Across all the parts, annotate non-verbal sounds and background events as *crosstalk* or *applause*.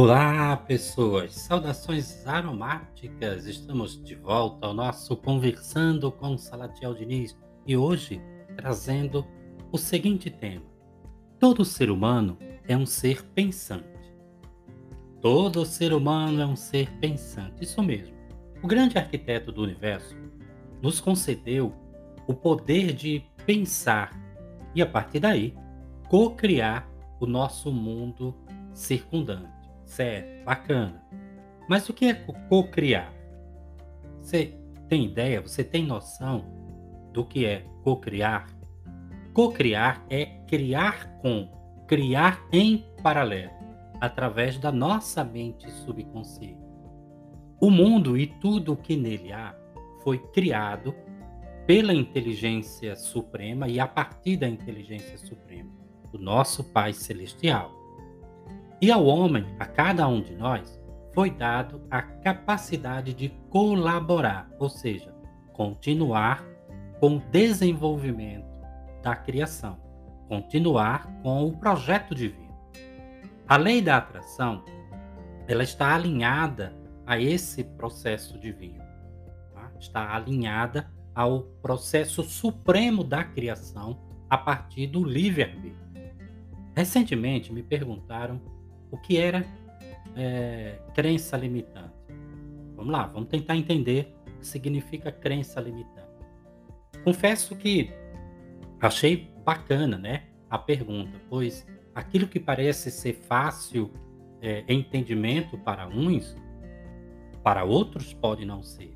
Olá, pessoas! Saudações aromáticas! Estamos de volta ao nosso Conversando com Salatiel Diniz e hoje trazendo o seguinte tema: Todo ser humano é um ser pensante. Todo ser humano é um ser pensante, isso mesmo. O grande arquiteto do universo nos concedeu o poder de pensar e, a partir daí, co-criar o nosso mundo circundante. Certo, bacana. Mas o que é co-criar? Você tem ideia? Você tem noção do que é co-criar? Co-criar é criar com, criar em paralelo, através da nossa mente subconsciente. O mundo e tudo o que nele há foi criado pela inteligência suprema e a partir da inteligência suprema, do nosso Pai Celestial. E ao homem, a cada um de nós, foi dado a capacidade de colaborar, ou seja, continuar com o desenvolvimento da criação, continuar com o projeto divino. A lei da atração, ela está alinhada a esse processo divino, tá? está alinhada ao processo supremo da criação a partir do livre-arbítrio. Recentemente me perguntaram o que era é, crença limitante. Vamos lá, vamos tentar entender o que significa crença limitante. Confesso que achei bacana, né, a pergunta, pois aquilo que parece ser fácil é, entendimento para uns, para outros pode não ser.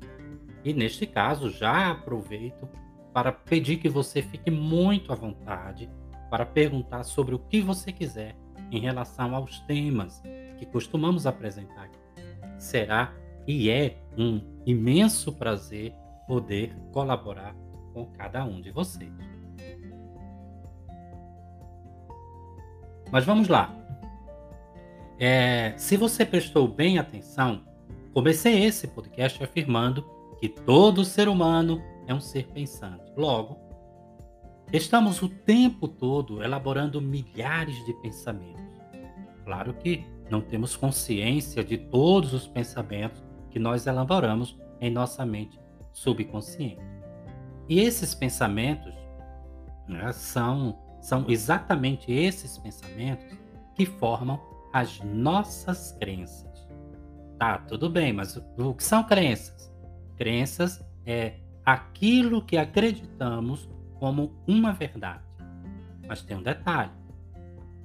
E neste caso, já aproveito para pedir que você fique muito à vontade para perguntar sobre o que você quiser em relação aos temas que costumamos apresentar. Será e é um imenso prazer poder colaborar com cada um de vocês. Mas vamos lá. É, se você prestou bem atenção, comecei esse podcast afirmando que todo ser humano é um ser pensante. Logo, Estamos o tempo todo elaborando milhares de pensamentos. Claro que não temos consciência de todos os pensamentos que nós elaboramos em nossa mente subconsciente. E esses pensamentos né, são, são exatamente esses pensamentos que formam as nossas crenças. Tá, tudo bem, mas o que são crenças? Crenças é aquilo que acreditamos como uma verdade. Mas tem um detalhe: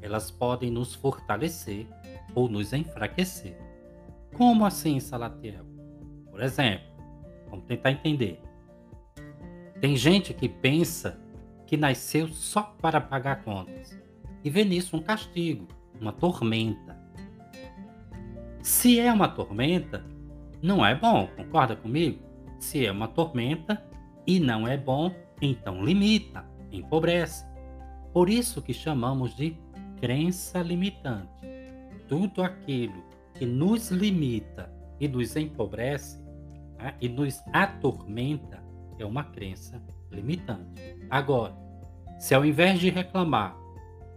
elas podem nos fortalecer ou nos enfraquecer. Como assim, Salatiel? Por exemplo, vamos tentar entender. Tem gente que pensa que nasceu só para pagar contas e vê nisso um castigo, uma tormenta. Se é uma tormenta, não é bom, concorda comigo? Se é uma tormenta e não é bom, então limita, empobrece. Por isso que chamamos de crença limitante. Tudo aquilo que nos limita e nos empobrece né, e nos atormenta é uma crença limitante. Agora, se ao invés de reclamar,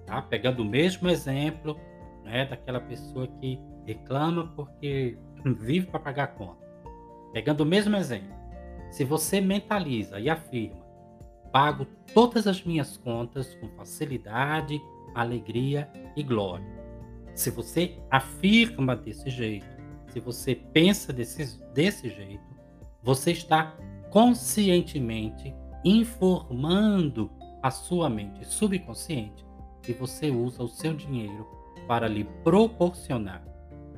tá, pegando o mesmo exemplo né, daquela pessoa que reclama porque *laughs* vive para pagar conta, pegando o mesmo exemplo, se você mentaliza e afirma pago todas as minhas contas com facilidade, alegria e glória. Se você afirma desse jeito, se você pensa desse, desse jeito, você está conscientemente informando a sua mente subconsciente que você usa o seu dinheiro para lhe proporcionar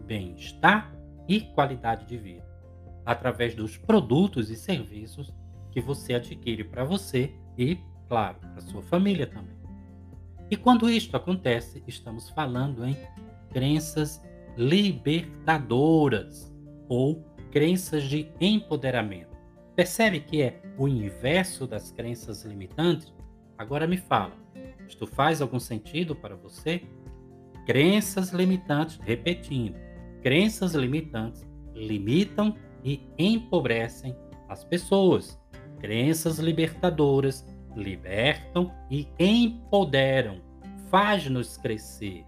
bem-estar e qualidade de vida, através dos produtos e serviços que você adquire para você e, claro, para sua família também. E quando isto acontece, estamos falando em crenças libertadoras ou crenças de empoderamento. Percebe que é o inverso das crenças limitantes? Agora me fala, isto faz algum sentido para você? Crenças limitantes, repetindo, crenças limitantes limitam e empobrecem as pessoas. Crenças libertadoras libertam e empoderam, faz-nos crescer.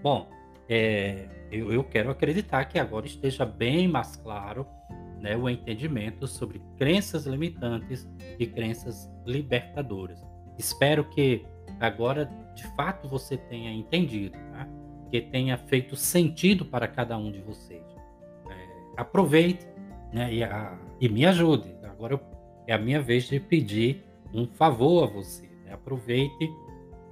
Bom, é, eu, eu, quero acreditar que agora esteja bem mais claro né, o entendimento sobre crenças limitantes e crenças libertadoras. Espero que agora de fato você tenha entendido, tá? que tenha feito sentido para cada um de vocês. É, aproveite né, e, a, e, me ajude. Agora eu, é a minha vez de pedir um favor a você. Né? Aproveite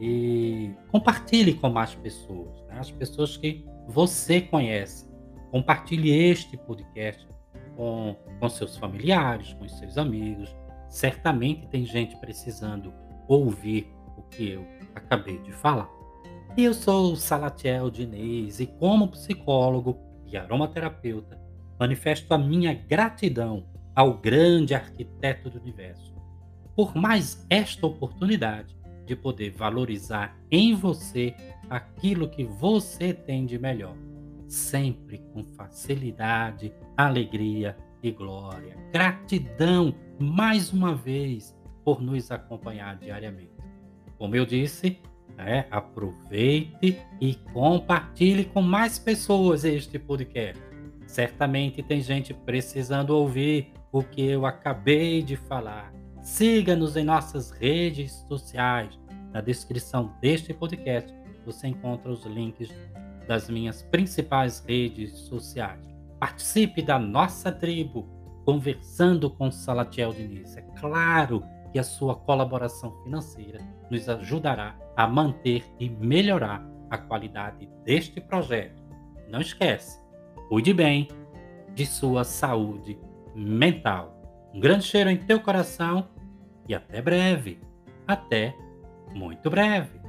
e compartilhe com mais pessoas, né? as pessoas que você conhece. Compartilhe este podcast com, com seus familiares, com seus amigos. Certamente tem gente precisando ouvir o que eu acabei de falar. Eu sou Salatiel Diniz e, como psicólogo e aromaterapeuta, manifesto a minha gratidão ao grande arquiteto do universo por mais esta oportunidade de poder valorizar em você aquilo que você tem de melhor, sempre com facilidade, alegria e glória. Gratidão mais uma vez por nos acompanhar diariamente. Como eu disse, é, aproveite e compartilhe com mais pessoas este podcast. Certamente tem gente precisando ouvir o que eu acabei de falar Siga-nos em nossas redes sociais. Na descrição deste podcast você encontra os links das minhas principais redes sociais. Participe da nossa tribo, conversando com Salatiel Diniz. É claro que a sua colaboração financeira nos ajudará a manter e melhorar a qualidade deste projeto. Não esquece, cuide bem de sua saúde mental. Um grande cheiro em teu coração e até breve. Até muito breve.